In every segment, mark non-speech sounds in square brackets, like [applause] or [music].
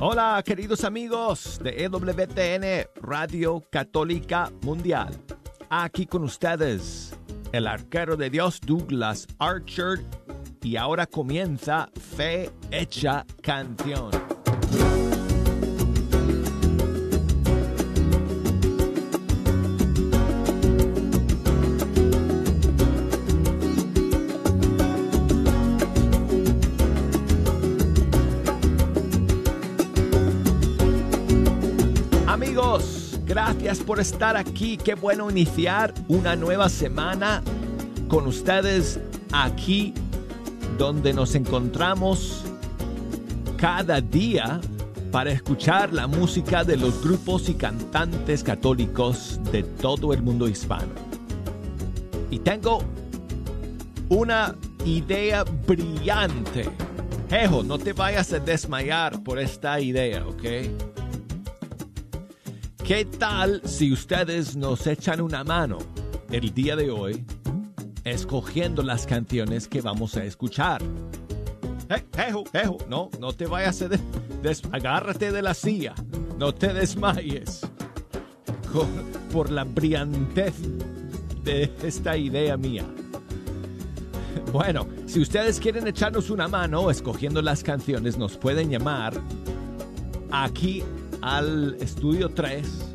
Hola queridos amigos de EWTN Radio Católica Mundial. Aquí con ustedes el arquero de Dios Douglas Archer y ahora comienza Fe Hecha Canción. Por estar aquí. Qué bueno iniciar una nueva semana con ustedes aquí donde nos encontramos cada día para escuchar la música de los grupos y cantantes católicos de todo el mundo hispano. Y tengo una idea brillante. Jejo, no te vayas a desmayar por esta idea, ¿ok? ¿Qué tal si ustedes nos echan una mano el día de hoy escogiendo las canciones que vamos a escuchar? Eh, Ejo, ejo, no, no te vayas a... des agárrate de la silla, no te desmayes por la brillantez de esta idea mía. Bueno, si ustedes quieren echarnos una mano escogiendo las canciones, nos pueden llamar aquí al estudio 3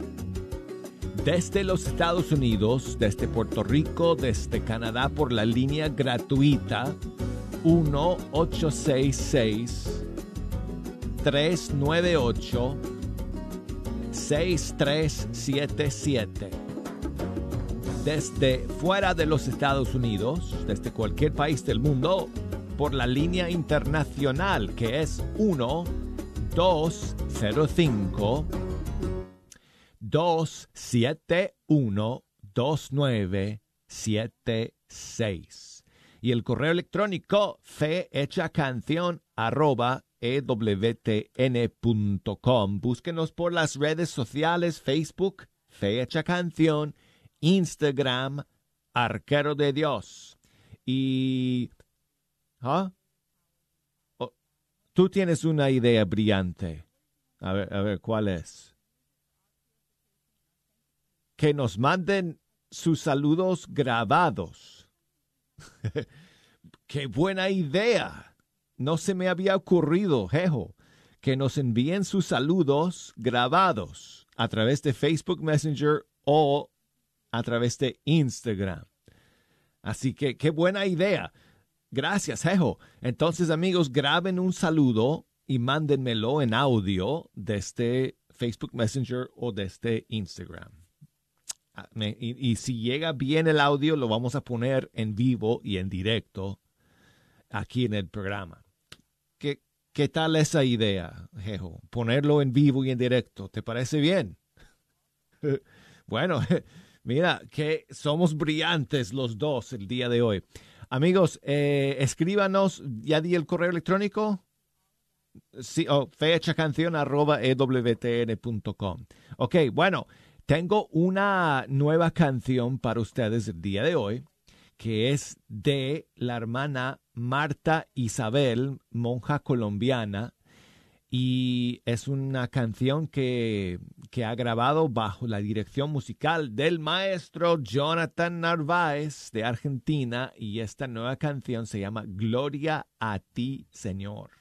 desde los Estados Unidos, desde Puerto Rico, desde Canadá por la línea gratuita 1866 398 6377. Desde fuera de los Estados Unidos, desde cualquier país del mundo, por la línea internacional que es 1 205 271 2976 y el correo electrónico canción arroba ewtn.com. Búsquenos por las redes sociales, Facebook, Fecha Canción, Instagram, Arquero de Dios. Y... ¿Ah? Tú tienes una idea brillante. A ver, a ver, ¿cuál es? Que nos manden sus saludos grabados. [laughs] ¡Qué buena idea! No se me había ocurrido, Jejo, que nos envíen sus saludos grabados a través de Facebook Messenger o a través de Instagram. Así que qué buena idea. Gracias, Jejo. Entonces, amigos, graben un saludo y mándenmelo en audio desde Facebook Messenger o desde Instagram. Ah, Y, y, si llega bien el audio, lo vamos a poner en vivo y en directo aquí en el programa. ¿Qué, qué tal esa idea, Jejo? Ponerlo en vivo y en directo. ¿Te parece bien? [laughs] bueno, [laughs] mira, que somos brillantes los dos el día de hoy. Amigos, eh, escríbanos, ya di el correo electrónico. Sí, oh, ewtn.com. Ok, bueno, tengo una nueva canción para ustedes el día de hoy, que es de la hermana Marta Isabel, monja colombiana, y es una canción que, que, ha grabado bajo la dirección musical del maestro Jonathan Narváez de Argentina, y esta nueva canción se llama Gloria a ti, Señor.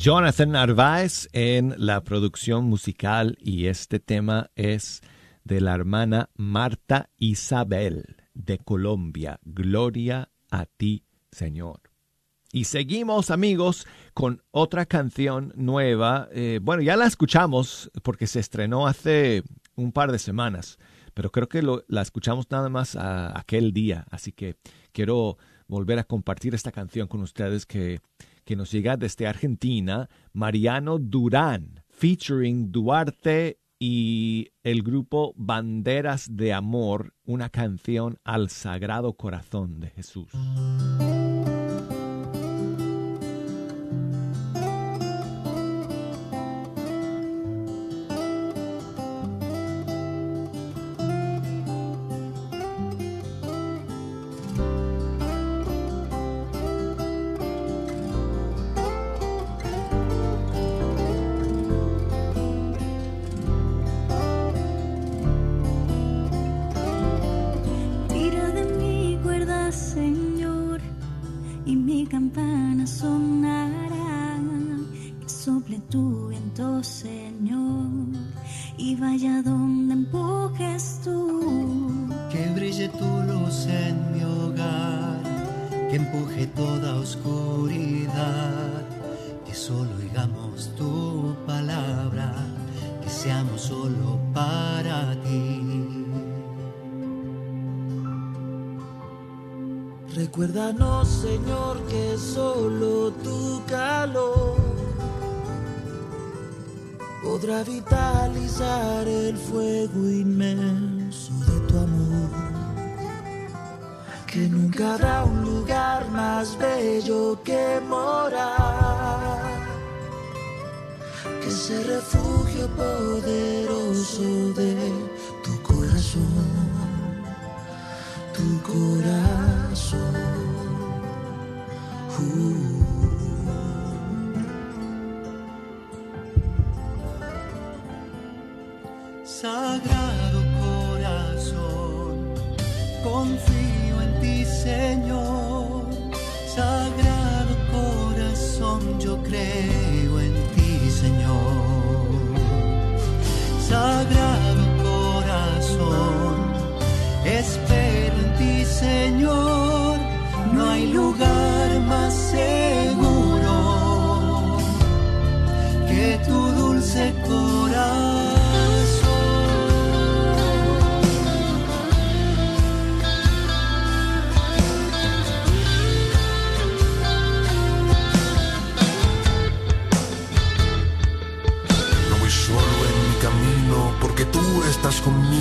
Jonathan Narváez en la producción musical y este tema es de la hermana Marta Isabel de Colombia. Gloria a ti, Señor. Y seguimos, amigos, con otra canción nueva. Eh, bueno, ya la escuchamos porque se estrenó hace un par de semanas, pero creo que la escuchamos nada más aquel día. Así que quiero volver a compartir esta canción con ustedes que que nos llega desde Argentina, Mariano Durán, featuring Duarte y el grupo Banderas de Amor, una canción al Sagrado Corazón de Jesús. Recuérdanos, Señor, que solo tu calor podrá vitalizar el fuego inmenso de tu amor. Que nunca habrá un lugar más bello que morar. Que ese refugio poderoso de tu corazón, tu corazón. Señor.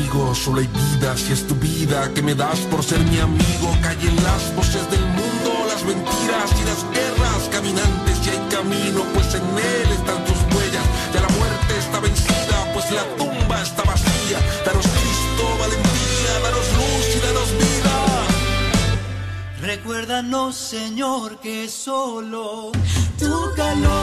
Solo hay vida si es tu vida que me das por ser mi amigo. Callen las voces del mundo, las mentiras y las guerras. Caminantes y hay camino, pues en él están tus huellas. Ya la muerte está vencida, pues la tumba está vacía. Danos Cristo, valentía, danos luz y danos vida. Recuérdanos, Señor, que solo tu calor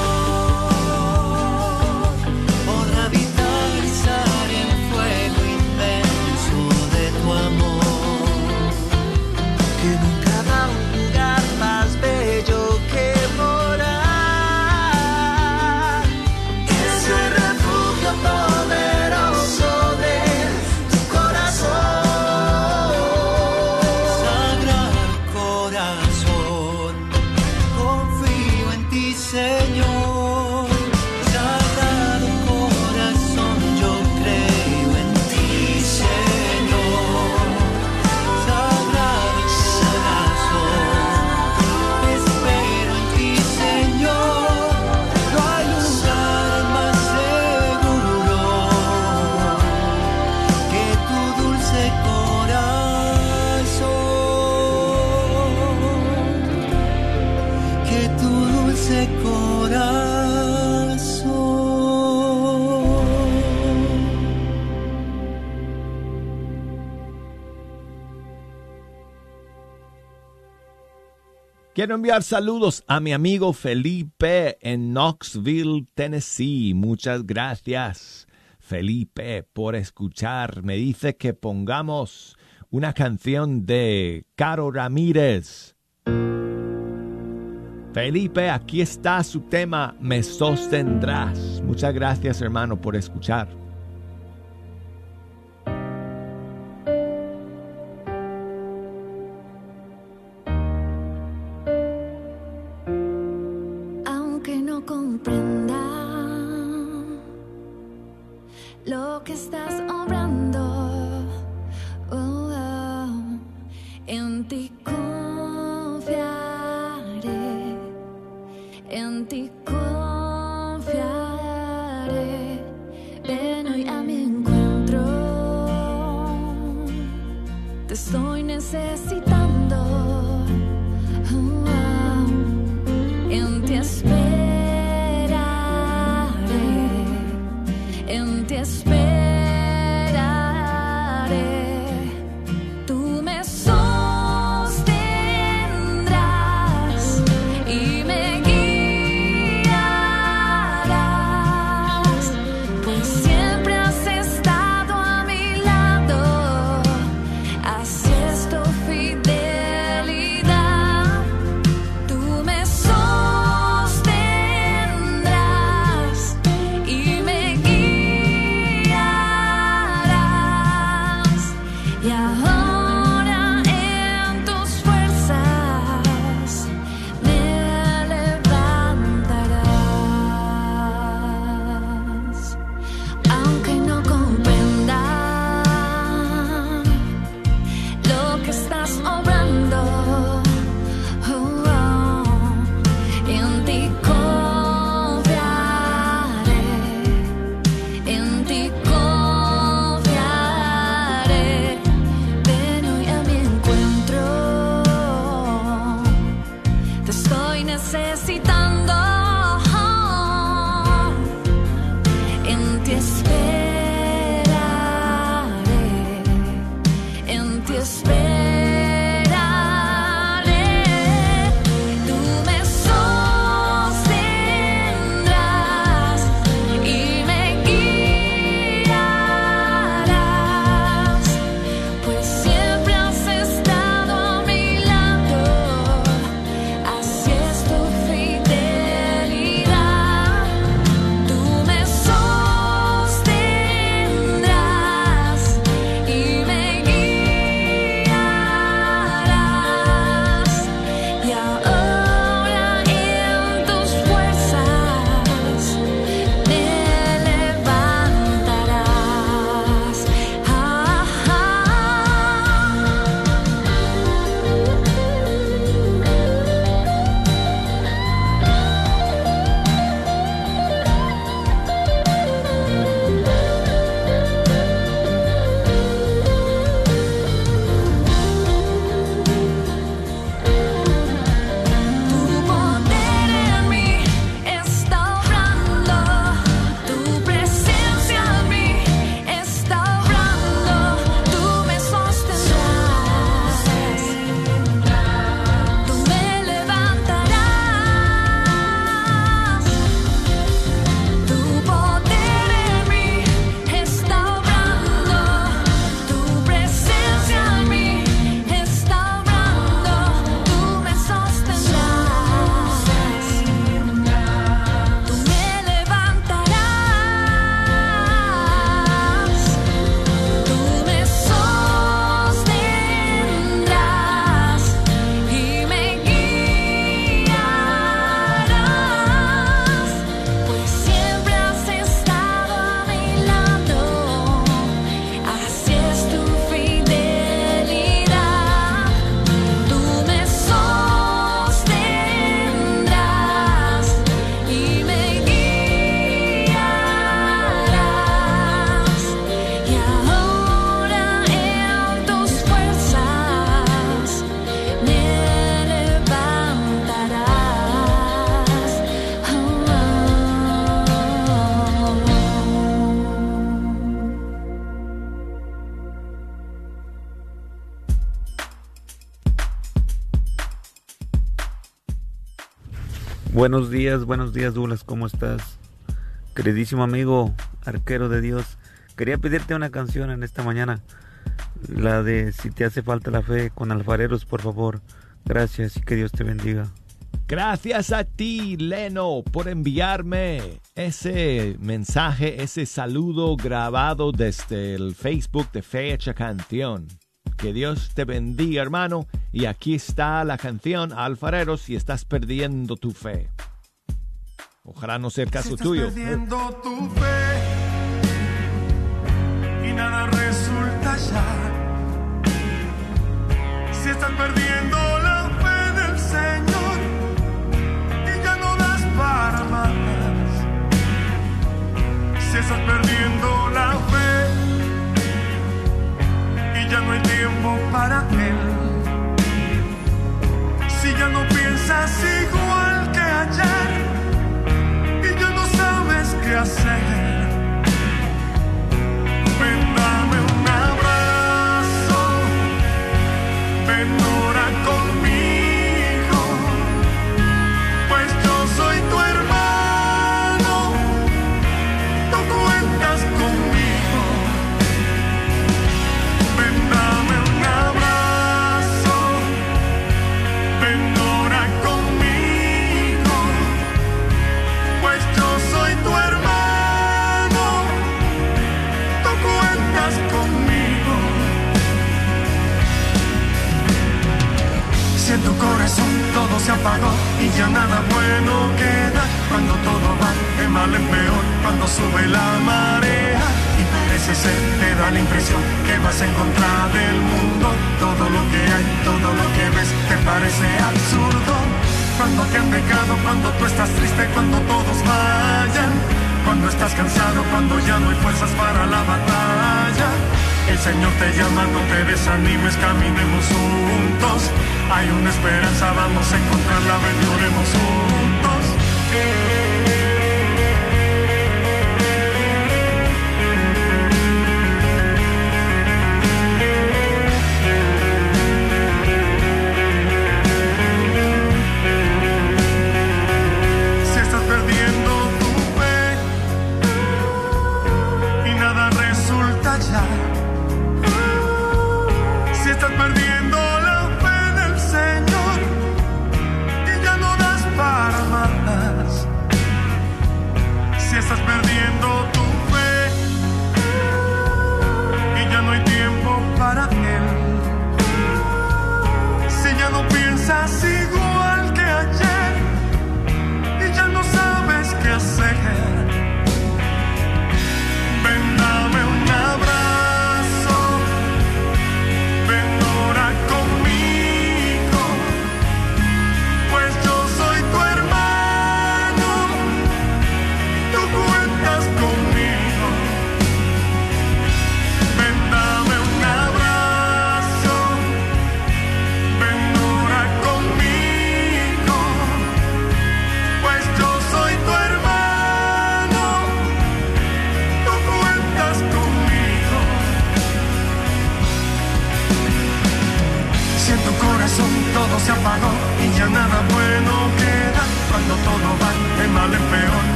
Quiero enviar saludos a mi amigo Felipe en Knoxville, Tennessee. Muchas gracias, Felipe, por escuchar. Me dice que pongamos una canción de Caro Ramírez. Felipe, aquí está su tema, Me sostendrás. Muchas gracias, hermano, por escuchar. En Buenos días, buenos días, Douglas, ¿cómo estás? Queridísimo amigo, arquero de Dios, quería pedirte una canción en esta mañana, la de Si te hace falta la fe con alfareros, por favor. Gracias y que Dios te bendiga. Gracias a ti, Leno, por enviarme ese mensaje, ese saludo grabado desde el Facebook de Fecha Canción. Que Dios te bendiga, hermano. Y aquí está la canción, Alfareros, si estás perdiendo tu fe. Ojalá no sea el caso si estás tuyo. perdiendo tu fe y nada resulta ya. Si estás perdiendo la fe del Señor y ya no das para más. Si estás perdiendo la fe ya no hay tiempo para Él. Si ya no piensas igual que ayer y ya no sabes qué hacer.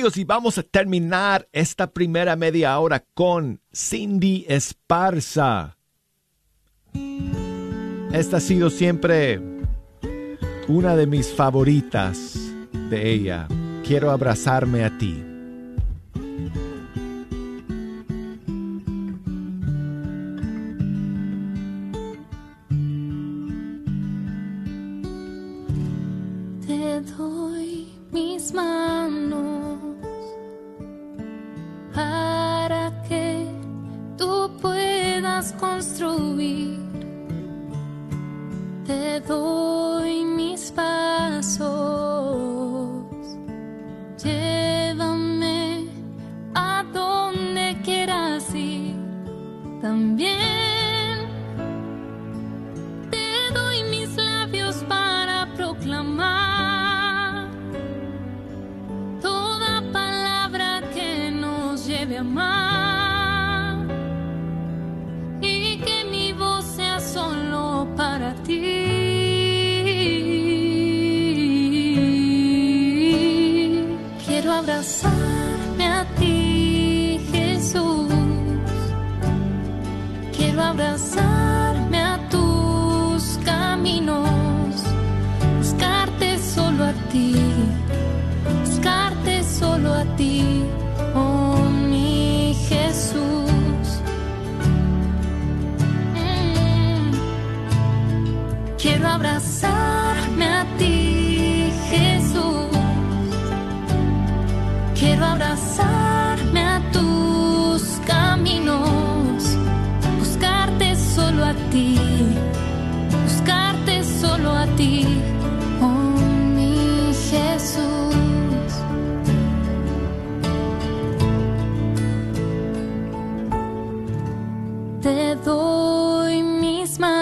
y vamos a terminar esta primera media hora con Cindy Esparza. Esta ha sido siempre una de mis favoritas de ella. Quiero abrazarme a ti. te doy mis manos.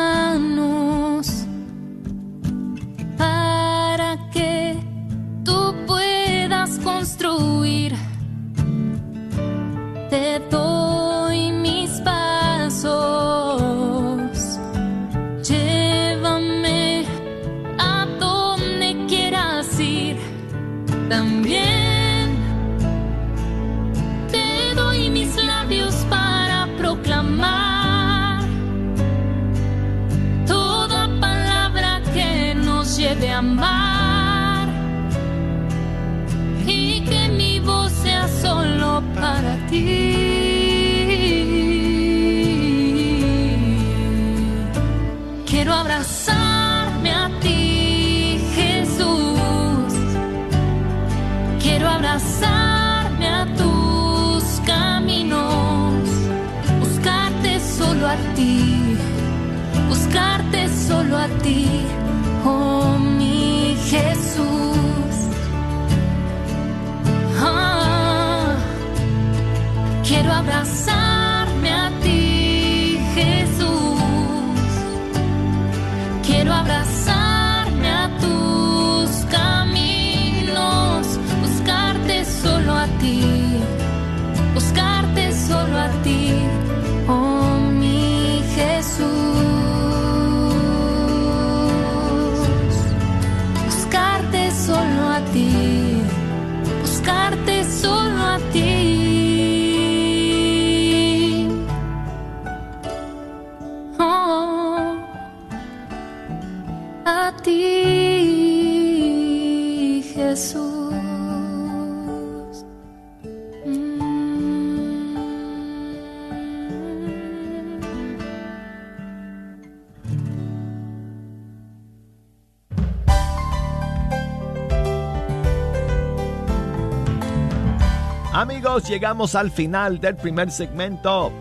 Jesús. Amigos, llegamos al final del primer segmento.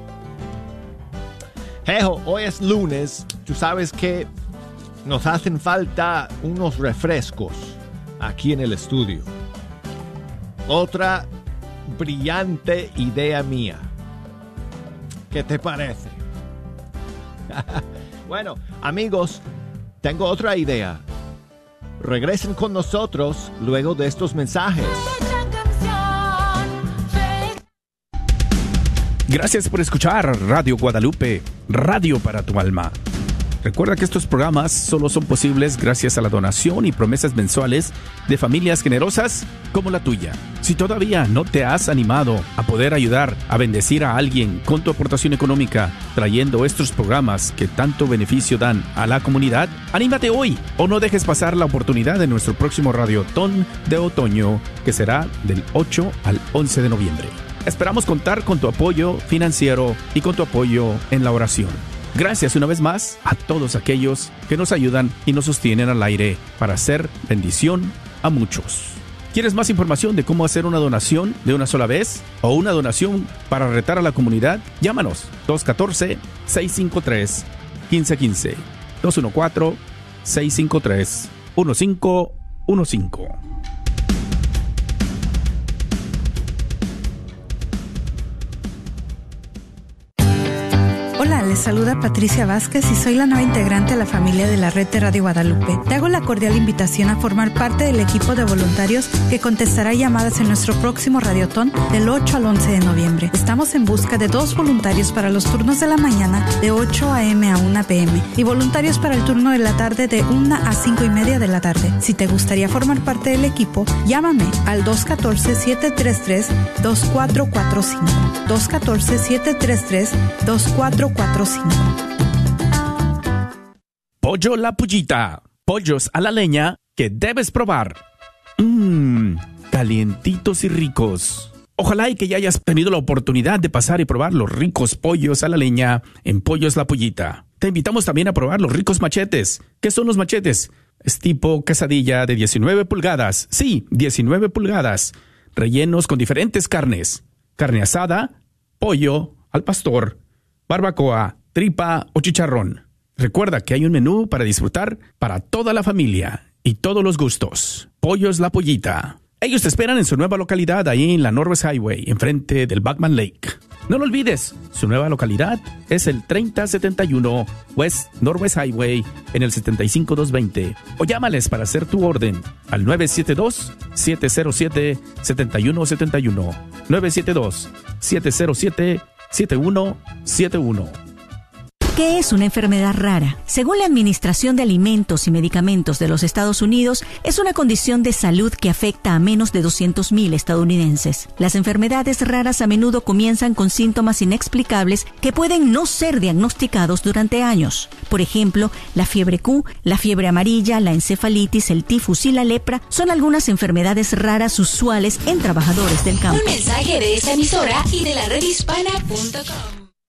Hoy es lunes. Tú sabes que nos hacen falta unos refrescos aquí en el estudio. Otra brillante idea mía. ¿Qué te parece? [laughs] bueno, amigos, tengo otra idea. Regresen con nosotros luego de estos mensajes. Gracias por escuchar Radio Guadalupe, Radio para tu alma. Recuerda que estos programas solo son posibles gracias a la donación y promesas mensuales de familias generosas como la tuya. Si todavía no te has animado a poder ayudar a bendecir a alguien con tu aportación económica trayendo estos programas que tanto beneficio dan a la comunidad, anímate hoy o no dejes pasar la oportunidad de nuestro próximo Radiotón de otoño que será del 8 al 11 de noviembre. Esperamos contar con tu apoyo financiero y con tu apoyo en la oración. Gracias una vez más a todos aquellos que nos ayudan y nos sostienen al aire para hacer bendición a muchos. ¿Quieres más información de cómo hacer una donación de una sola vez o una donación para retar a la comunidad? Llámanos 214-653-1515. 214-653-1515. Hola, les saluda Patricia Vázquez y soy la nueva integrante de la familia de la red de Radio Guadalupe. Te hago la cordial invitación a formar parte del equipo de voluntarios que contestará llamadas en nuestro próximo Radiotón del 8 al 11 de noviembre. Estamos en busca de dos voluntarios para los turnos de la mañana de 8 a.m. a 1 p.m. y voluntarios para el turno de la tarde de 1 a 5 y media de la tarde. Si te gustaría formar parte del equipo, llámame al 214-733-2445. 214-733-2445. Pollo La Pullita. Pollos a la leña que debes probar. Mmm, calientitos y ricos. Ojalá y que ya hayas tenido la oportunidad de pasar y probar los ricos pollos a la leña en Pollos La Pullita. Te invitamos también a probar los ricos machetes. ¿Qué son los machetes? Es tipo quesadilla de 19 pulgadas. Sí, 19 pulgadas. Rellenos con diferentes carnes. Carne asada, pollo, al pastor, barbacoa, tripa o chicharrón. Recuerda que hay un menú para disfrutar para toda la familia y todos los gustos. Pollos La Pollita. Ellos te esperan en su nueva localidad ahí en la Norwest Highway, enfrente del Backman Lake. No lo olvides, su nueva localidad es el 3071 West Norwest Highway en el 75220. O llámales para hacer tu orden al 972-707-7171. 972-707-7171. 7171. ¿Qué es una enfermedad rara? Según la Administración de Alimentos y Medicamentos de los Estados Unidos, es una condición de salud que afecta a menos de 200.000 estadounidenses. Las enfermedades raras a menudo comienzan con síntomas inexplicables que pueden no ser diagnosticados durante años. Por ejemplo, la fiebre Q, la fiebre amarilla, la encefalitis, el tifus y la lepra son algunas enfermedades raras usuales en trabajadores del campo. Un mensaje de esta emisora y de la redhispana.com.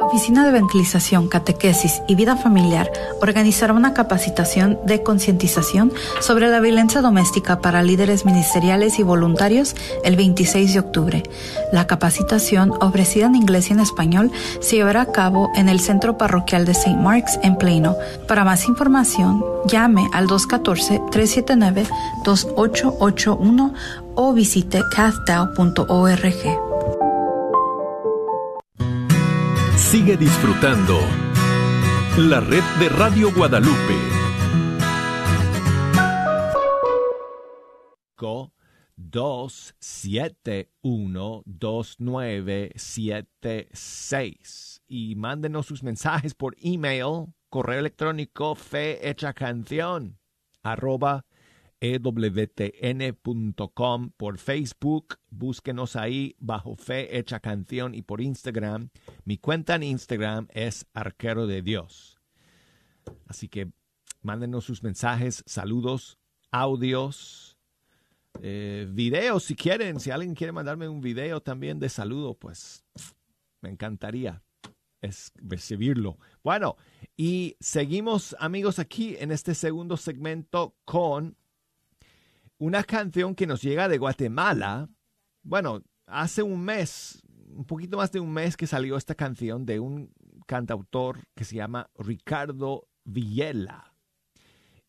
La Oficina de Evangelización, Catequesis y Vida Familiar organizará una capacitación de concientización sobre la violencia doméstica para líderes ministeriales y voluntarios el 26 de octubre. La capacitación, ofrecida en inglés y en español, se llevará a cabo en el Centro Parroquial de St. Mark's en Plano. Para más información, llame al 214-379-2881 o visite cathdao.org. Sigue disfrutando la red de Radio Guadalupe. Co 271-2976 y mándenos sus mensajes por email, correo electrónico fe canción arroba ewtn.com por Facebook, búsquenos ahí bajo Fe Hecha Canción y por Instagram. Mi cuenta en Instagram es Arquero de Dios. Así que mándenos sus mensajes, saludos, audios, eh, videos si quieren. Si alguien quiere mandarme un video también de saludo, pues me encantaría recibirlo. Bueno, y seguimos amigos aquí en este segundo segmento con una canción que nos llega de Guatemala. Bueno, hace un mes, un poquito más de un mes que salió esta canción de un cantautor que se llama Ricardo Villela.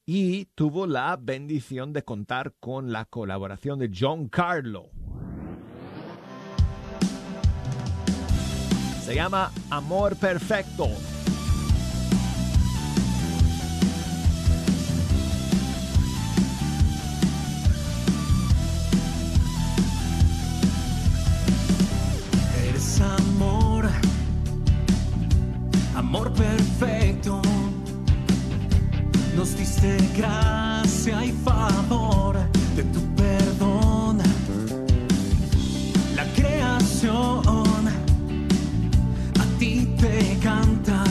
Y tuvo la bendición de contar con la colaboración de John Carlo. Se llama Amor Perfecto. Amor perfecto. Nos diste gracia y favor de tu perdón. La creación a ti te canta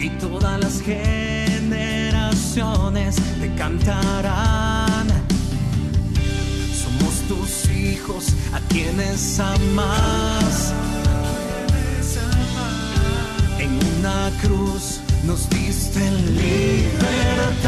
y todas las generaciones te cantarán. Somos tus hijos a quienes amas. Una cruz nos diste libertad.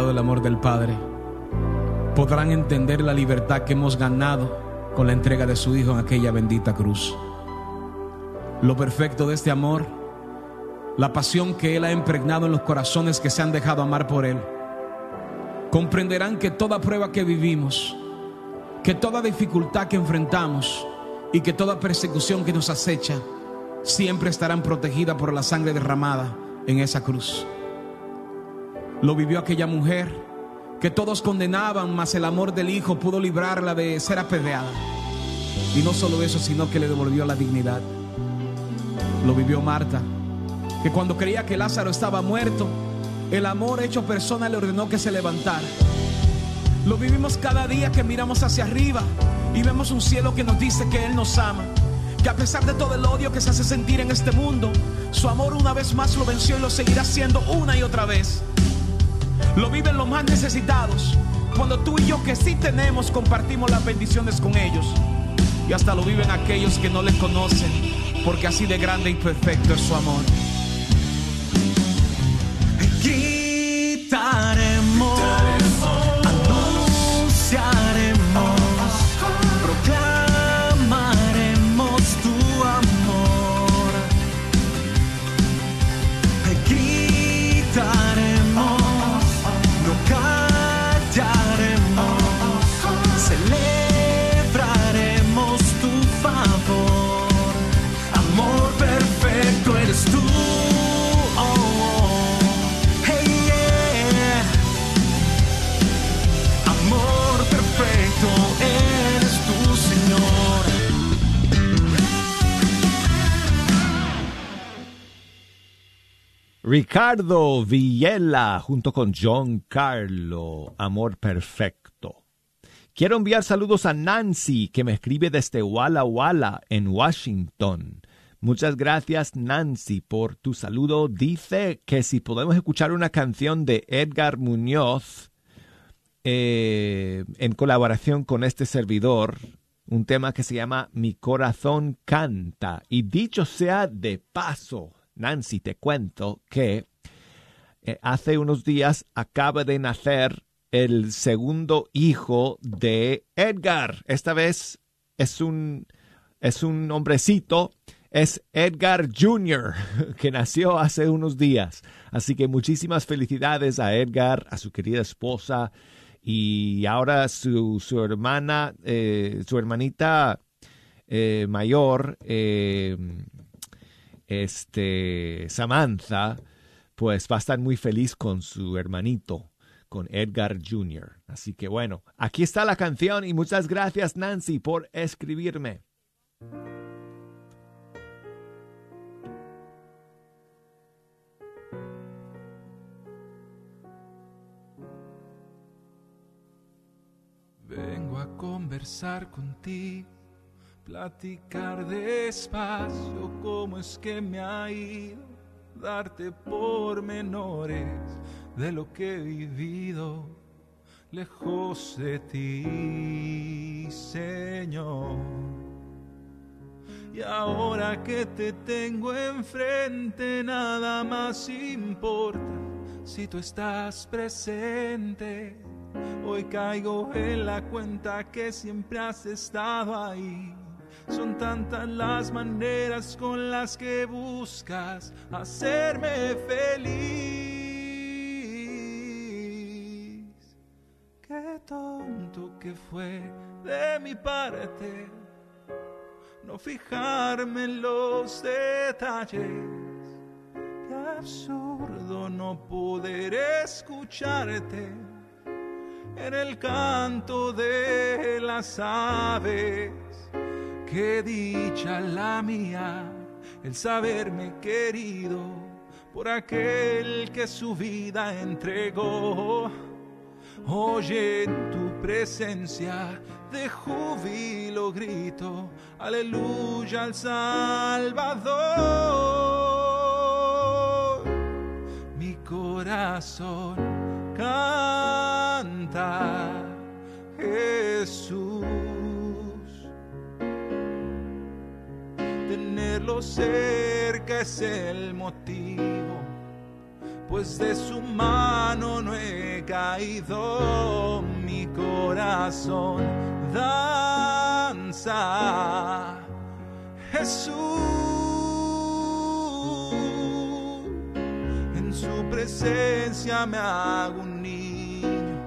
El amor del Padre podrán entender la libertad que hemos ganado con la entrega de su Hijo en aquella bendita cruz. Lo perfecto de este amor, la pasión que Él ha impregnado en los corazones que se han dejado amar por Él. Comprenderán que toda prueba que vivimos, que toda dificultad que enfrentamos y que toda persecución que nos acecha, siempre estarán protegidas por la sangre derramada en esa cruz. Lo vivió aquella mujer que todos condenaban, mas el amor del Hijo pudo librarla de ser apedreada. Y no solo eso, sino que le devolvió la dignidad. Lo vivió Marta, que cuando creía que Lázaro estaba muerto, el amor hecho persona le ordenó que se levantara. Lo vivimos cada día que miramos hacia arriba y vemos un cielo que nos dice que Él nos ama. Que a pesar de todo el odio que se hace sentir en este mundo, su amor una vez más lo venció y lo seguirá haciendo una y otra vez. Lo viven los más necesitados. Cuando tú y yo que sí tenemos compartimos las bendiciones con ellos. Y hasta lo viven aquellos que no les conocen. Porque así de grande y perfecto es su amor. Ricardo Villela junto con John Carlo, Amor Perfecto. Quiero enviar saludos a Nancy, que me escribe desde Walla Walla, en Washington. Muchas gracias, Nancy, por tu saludo. Dice que si podemos escuchar una canción de Edgar Muñoz eh, en colaboración con este servidor, un tema que se llama Mi corazón canta. Y dicho sea de paso, Nancy, te cuento que eh, hace unos días acaba de nacer el segundo hijo de Edgar. Esta vez es un, es un hombrecito, es Edgar Jr., [laughs] que nació hace unos días. Así que muchísimas felicidades a Edgar, a su querida esposa y ahora su, su hermana, eh, su hermanita eh, mayor, eh, este, Samantha, pues va a estar muy feliz con su hermanito con Edgar Jr. Así que bueno, aquí está la canción y muchas gracias Nancy por escribirme. Vengo a conversar contigo, platicar despacio cómo es que me ha ido, darte pormenores de lo que he vivido lejos de ti, Señor. Y ahora que te tengo enfrente, nada más importa si tú estás presente. Hoy caigo en la cuenta que siempre has estado ahí. Son tantas las maneras con las que buscas hacerme feliz. Qué tonto que fue de mi parte no fijarme en los detalles. Qué absurdo no poder escucharte en el canto de las aves. Qué dicha la mía, el saberme querido por aquel que su vida entregó. Hoy en tu presencia de júbilo grito, aleluya al Salvador. Mi corazón Tenerlo cerca es el motivo, pues de su mano no he caído. Mi corazón danza Jesús. En su presencia me hago un niño.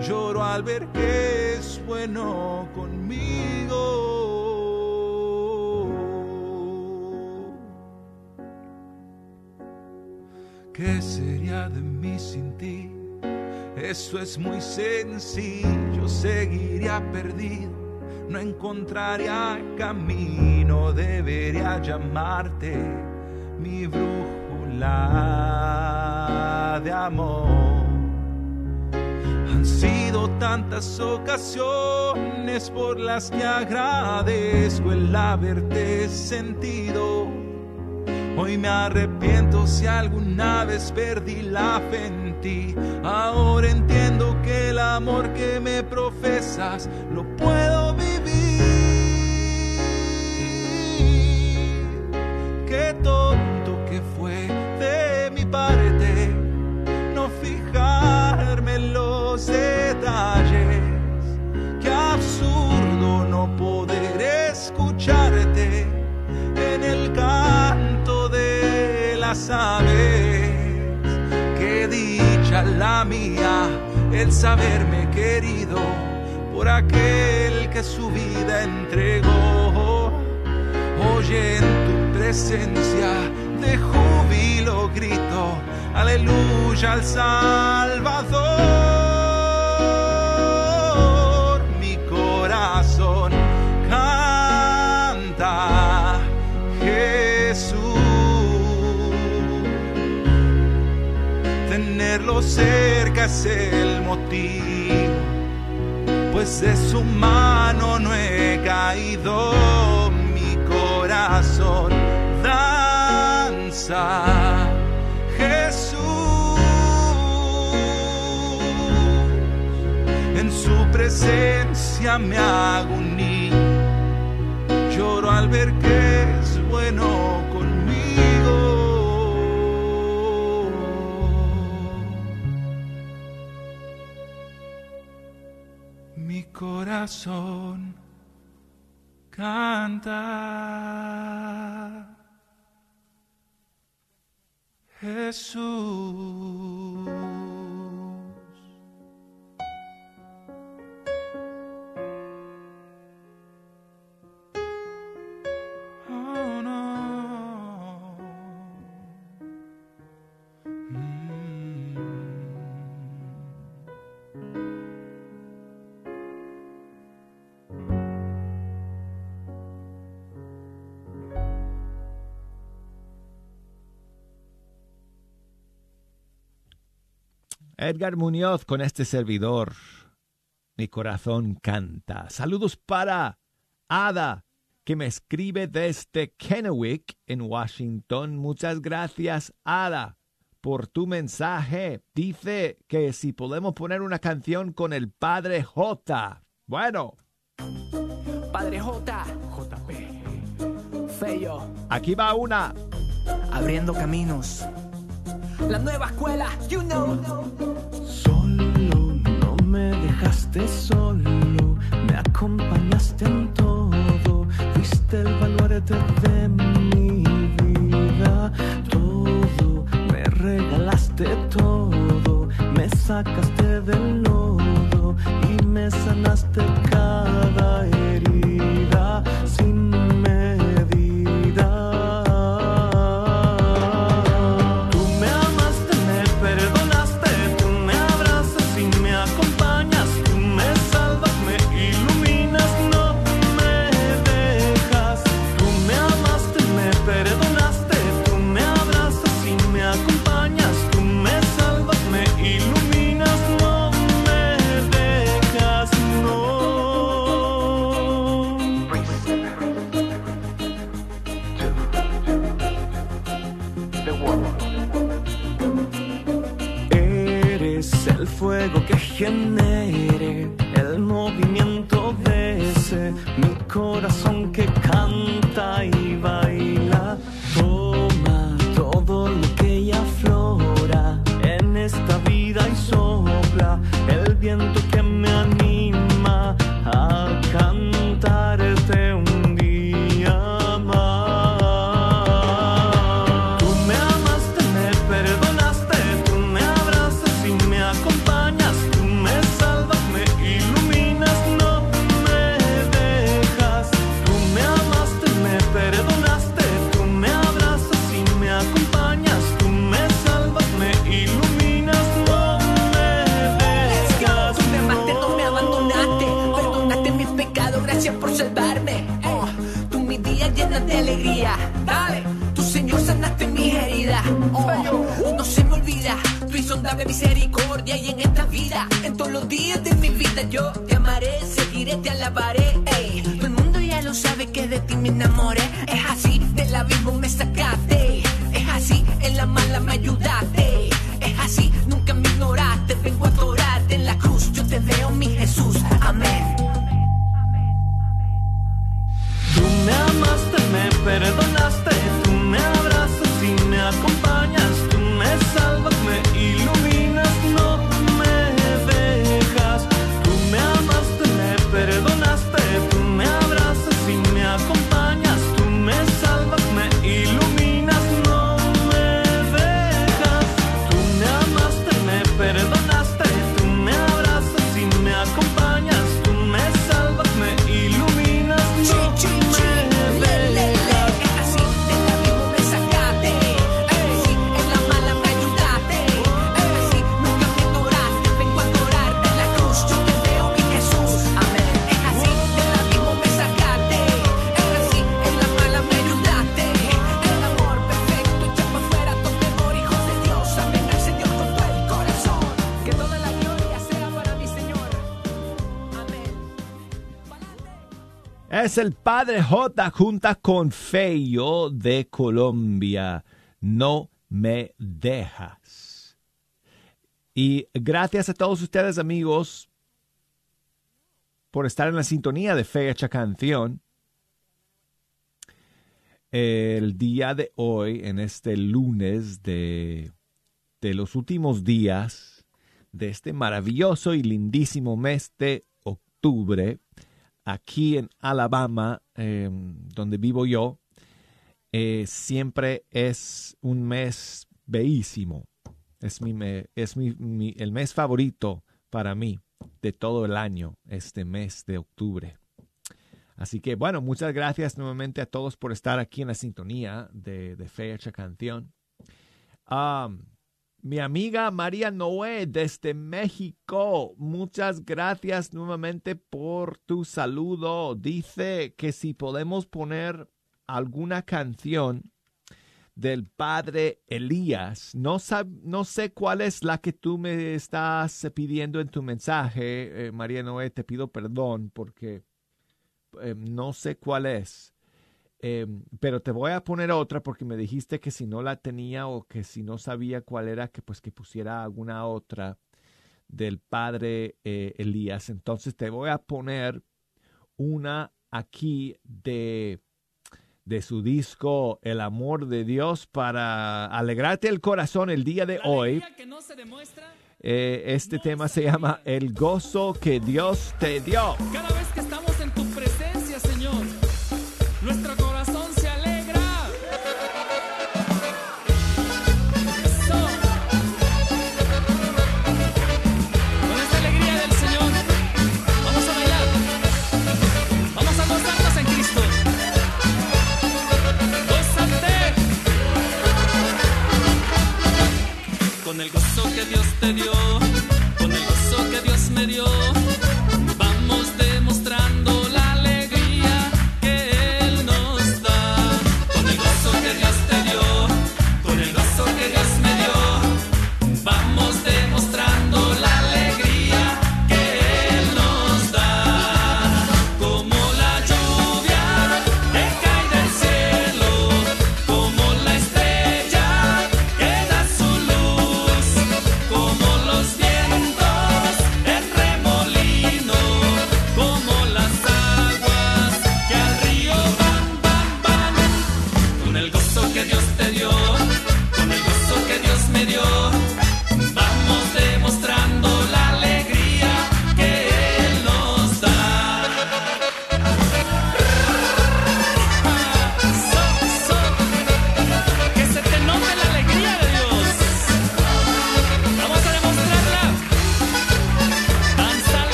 Lloro al ver que es bueno conmigo. ¿Qué sería de mí sin ti? Eso es muy sencillo, seguiría perdido, no encontraría camino, debería llamarte mi brújula de amor. Han sido tantas ocasiones por las que agradezco el haberte sentido. Hoy me arrepiento si alguna vez perdí la fe en ti. Ahora entiendo que el amor que me profesas lo puedo aves. Qué dicha la mía el saberme querido por aquel que su vida entregó. Hoy en tu presencia de júbilo grito, aleluya al Salvador. cerca es el motivo, pues de su mano no he caído, mi corazón danza. Jesús, en su presencia me hago un lloro al ver que es bueno conmigo corazón canta. Jesús. Edgar Muñoz con este servidor. Mi corazón canta. Saludos para Ada, que me escribe desde Kennewick, en Washington. Muchas gracias, Ada, por tu mensaje. Dice que si podemos poner una canción con el Padre J. Bueno. Padre J. JP. Feo. Aquí va una. Abriendo caminos. La nueva escuela, you know dejaste solo, me acompañaste en todo, fuiste el baluarte de mi vida, todo, me regalaste todo, me sacaste del lodo y me sanaste cada herida. Sin fuego que genere el movimiento de ese mi corazón. El Padre J junta con Feyo de Colombia. No me dejas. Y gracias a todos ustedes amigos por estar en la sintonía de Fecha Canción. El día de hoy, en este lunes de, de los últimos días de este maravilloso y lindísimo mes de octubre, aquí en Alabama, eh, donde vivo yo, eh, siempre es un mes bellísimo. Es, mi, es mi- el mes favorito para mí de todo el año, este mes de octubre. Así que bueno, muchas gracias nuevamente a todos por estar aquí en la sintonía de, de Fecha Canción. Mi amiga María Noé desde México, muchas gracias nuevamente por tu saludo. Dice que si podemos poner alguna canción del padre Elías. No, no sé cuál es la que tú me estás pidiendo en tu mensaje, eh, María Noé. Te pido perdón porque eh, no sé cuál es. Eh, pero te voy a poner otra porque me dijiste que si no la tenía o que si no sabía cuál era, que pues que pusiera alguna otra del padre eh, Elías. Entonces te voy a poner una aquí de, de su disco El amor de Dios para alegrarte el corazón el día de hoy. Eh, este tema se llama El gozo que Dios te dio. Cada vez que estamos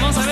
Vamos a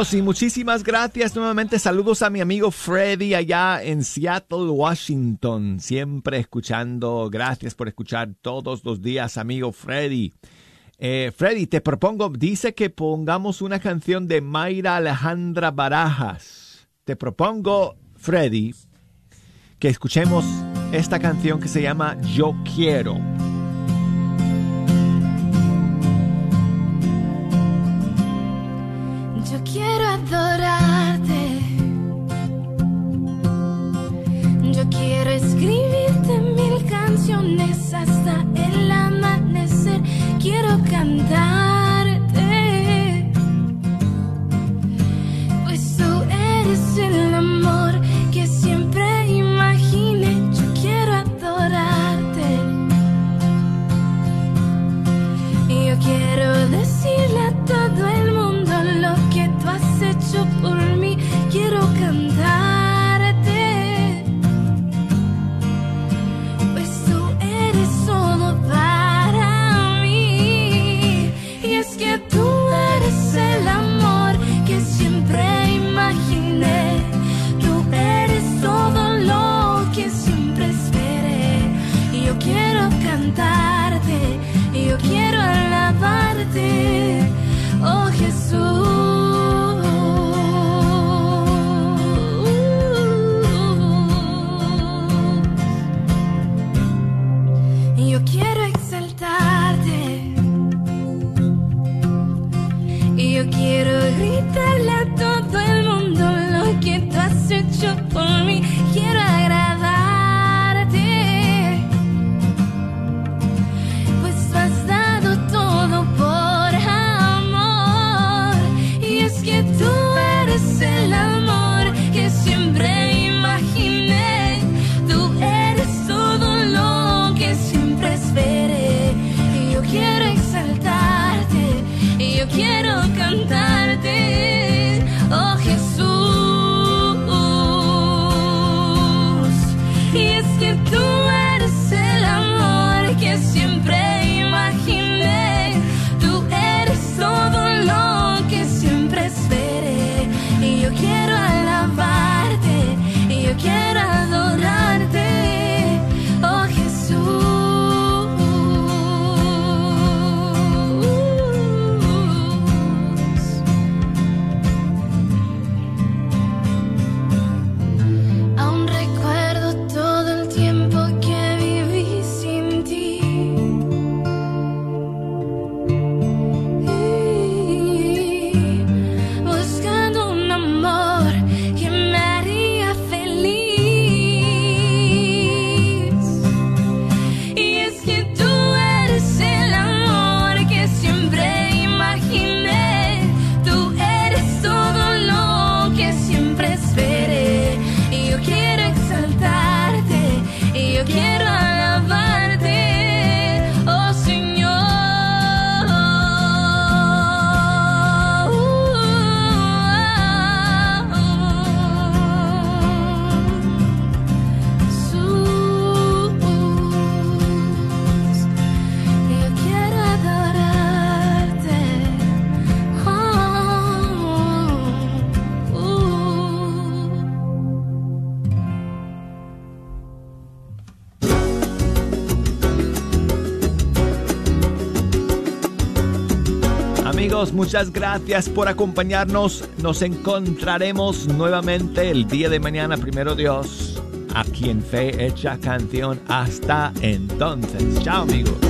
Y muchísimas gracias. Nuevamente saludos a mi amigo Freddy allá en Seattle, Washington. Siempre escuchando. Gracias por escuchar todos los días, amigo Freddy. Eh, Freddy, te propongo, dice que pongamos una canción de Mayra Alejandra Barajas. Te propongo, Freddy, que escuchemos esta canción que se llama Yo Quiero. Yo quiero adorarte. Yo quiero escribirte mil canciones hasta el amanecer. Quiero cantar. Por muchas gracias por acompañarnos. Nos encontraremos nuevamente el día de mañana, primero Dios, aquí en Fe Hecha Canción. Hasta entonces, chao amigos.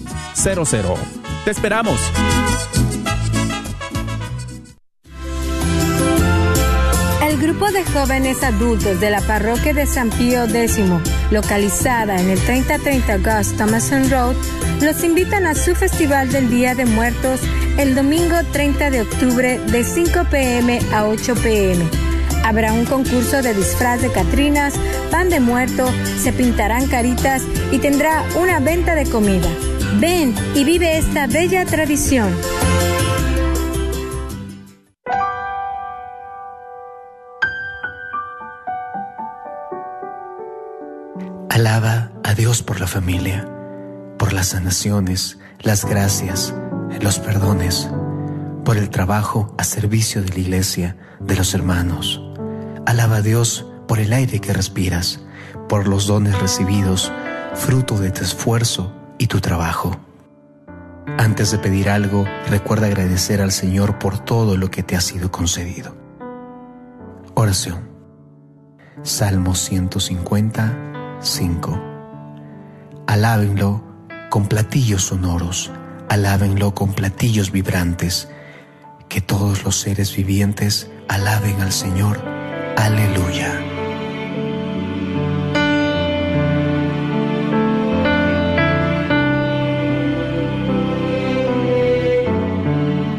Te esperamos. El grupo de jóvenes adultos de la parroquia de San Pío X, localizada en el 3030 Gus Thomason Road, los invitan a su Festival del Día de Muertos el domingo 30 de octubre de 5 pm a 8 pm. Habrá un concurso de disfraz de Catrinas, pan de muerto, se pintarán caritas y tendrá una venta de comida. Ven y vive esta bella tradición. Alaba a Dios por la familia, por las sanaciones, las gracias, los perdones, por el trabajo a servicio de la iglesia, de los hermanos. Alaba a Dios por el aire que respiras, por los dones recibidos, fruto de tu esfuerzo y tu trabajo. Antes de pedir algo, recuerda agradecer al Señor por todo lo que te ha sido concedido. Oración. Salmo 155. Alábenlo con platillos sonoros, alábenlo con platillos vibrantes, que todos los seres vivientes alaben al Señor. Aleluya.